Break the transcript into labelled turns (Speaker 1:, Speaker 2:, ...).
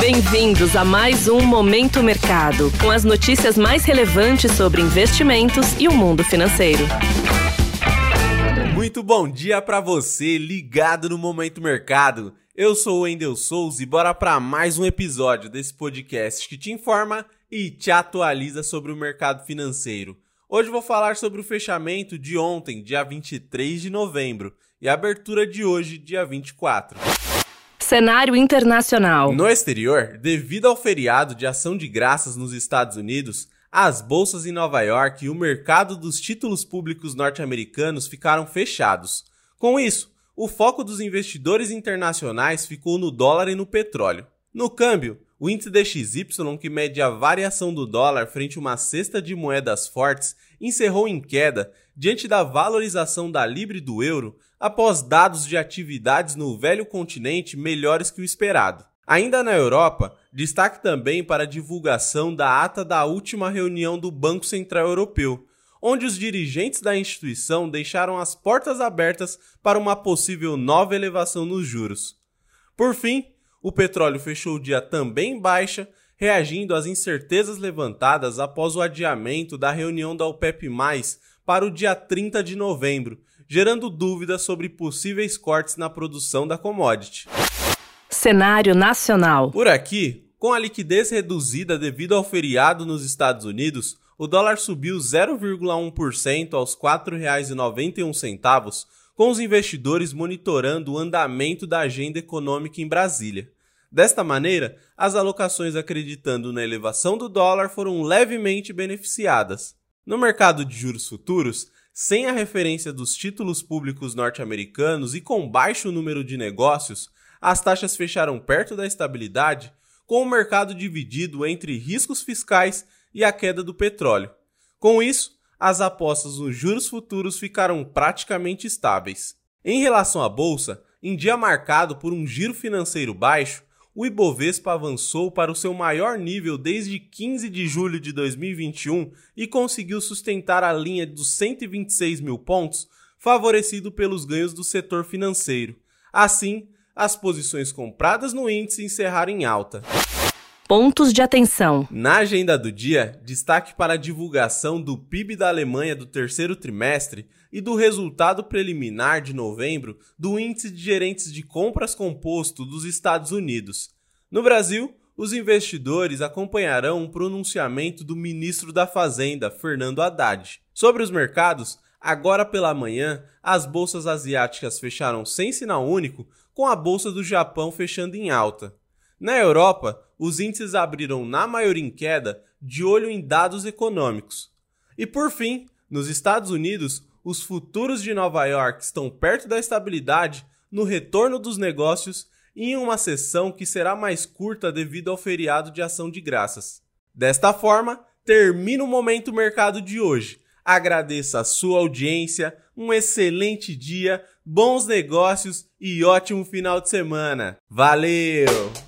Speaker 1: Bem-vindos a mais um Momento Mercado, com as notícias mais relevantes sobre investimentos e o mundo financeiro.
Speaker 2: Muito bom dia para você ligado no Momento Mercado. Eu sou o Wendel Souza e bora para mais um episódio desse podcast que te informa e te atualiza sobre o mercado financeiro. Hoje vou falar sobre o fechamento de ontem, dia 23 de novembro, e a abertura de hoje, dia 24.
Speaker 1: Cenário internacional.
Speaker 2: No exterior, devido ao feriado de ação de graças nos Estados Unidos, as bolsas em Nova York e o mercado dos títulos públicos norte-americanos ficaram fechados. Com isso, o foco dos investidores internacionais ficou no dólar e no petróleo. No câmbio, o índice DXY, que mede a variação do dólar frente a uma cesta de moedas fortes, encerrou em queda diante da valorização da libra e do euro após dados de atividades no velho continente melhores que o esperado. Ainda na Europa, destaque também para a divulgação da ata da última reunião do Banco Central Europeu, onde os dirigentes da instituição deixaram as portas abertas para uma possível nova elevação nos juros. Por fim, o petróleo fechou o dia também em baixa, reagindo às incertezas levantadas após o adiamento da reunião da OPEP+, para o dia 30 de novembro, gerando dúvidas sobre possíveis cortes na produção da commodity.
Speaker 1: Cenário nacional.
Speaker 2: Por aqui, com a liquidez reduzida devido ao feriado nos Estados Unidos, o dólar subiu 0,1% aos R$ 4,91, com os investidores monitorando o andamento da agenda econômica em Brasília. Desta maneira, as alocações acreditando na elevação do dólar foram levemente beneficiadas. No mercado de juros futuros, sem a referência dos títulos públicos norte-americanos e com baixo número de negócios, as taxas fecharam perto da estabilidade, com o mercado dividido entre riscos fiscais e a queda do petróleo. Com isso, as apostas nos juros futuros ficaram praticamente estáveis. Em relação à bolsa, em dia marcado por um giro financeiro baixo, o Ibovespa avançou para o seu maior nível desde 15 de julho de 2021 e conseguiu sustentar a linha dos 126 mil pontos, favorecido pelos ganhos do setor financeiro. Assim, as posições compradas no índice encerraram em alta.
Speaker 1: Pontos de atenção.
Speaker 2: Na agenda do dia, destaque para a divulgação do PIB da Alemanha do terceiro trimestre e do resultado preliminar de novembro do Índice de Gerentes de Compras Composto dos Estados Unidos. No Brasil, os investidores acompanharão um pronunciamento do ministro da Fazenda, Fernando Haddad. Sobre os mercados, agora pela manhã, as bolsas asiáticas fecharam sem sinal único, com a bolsa do Japão fechando em alta. Na Europa, os índices abriram na maioria em queda, de olho em dados econômicos. E por fim, nos Estados Unidos, os futuros de Nova York estão perto da estabilidade no retorno dos negócios em uma sessão que será mais curta devido ao feriado de ação de graças. Desta forma, termina o momento mercado de hoje. Agradeço a sua audiência, um excelente dia, bons negócios e ótimo final de semana. Valeu!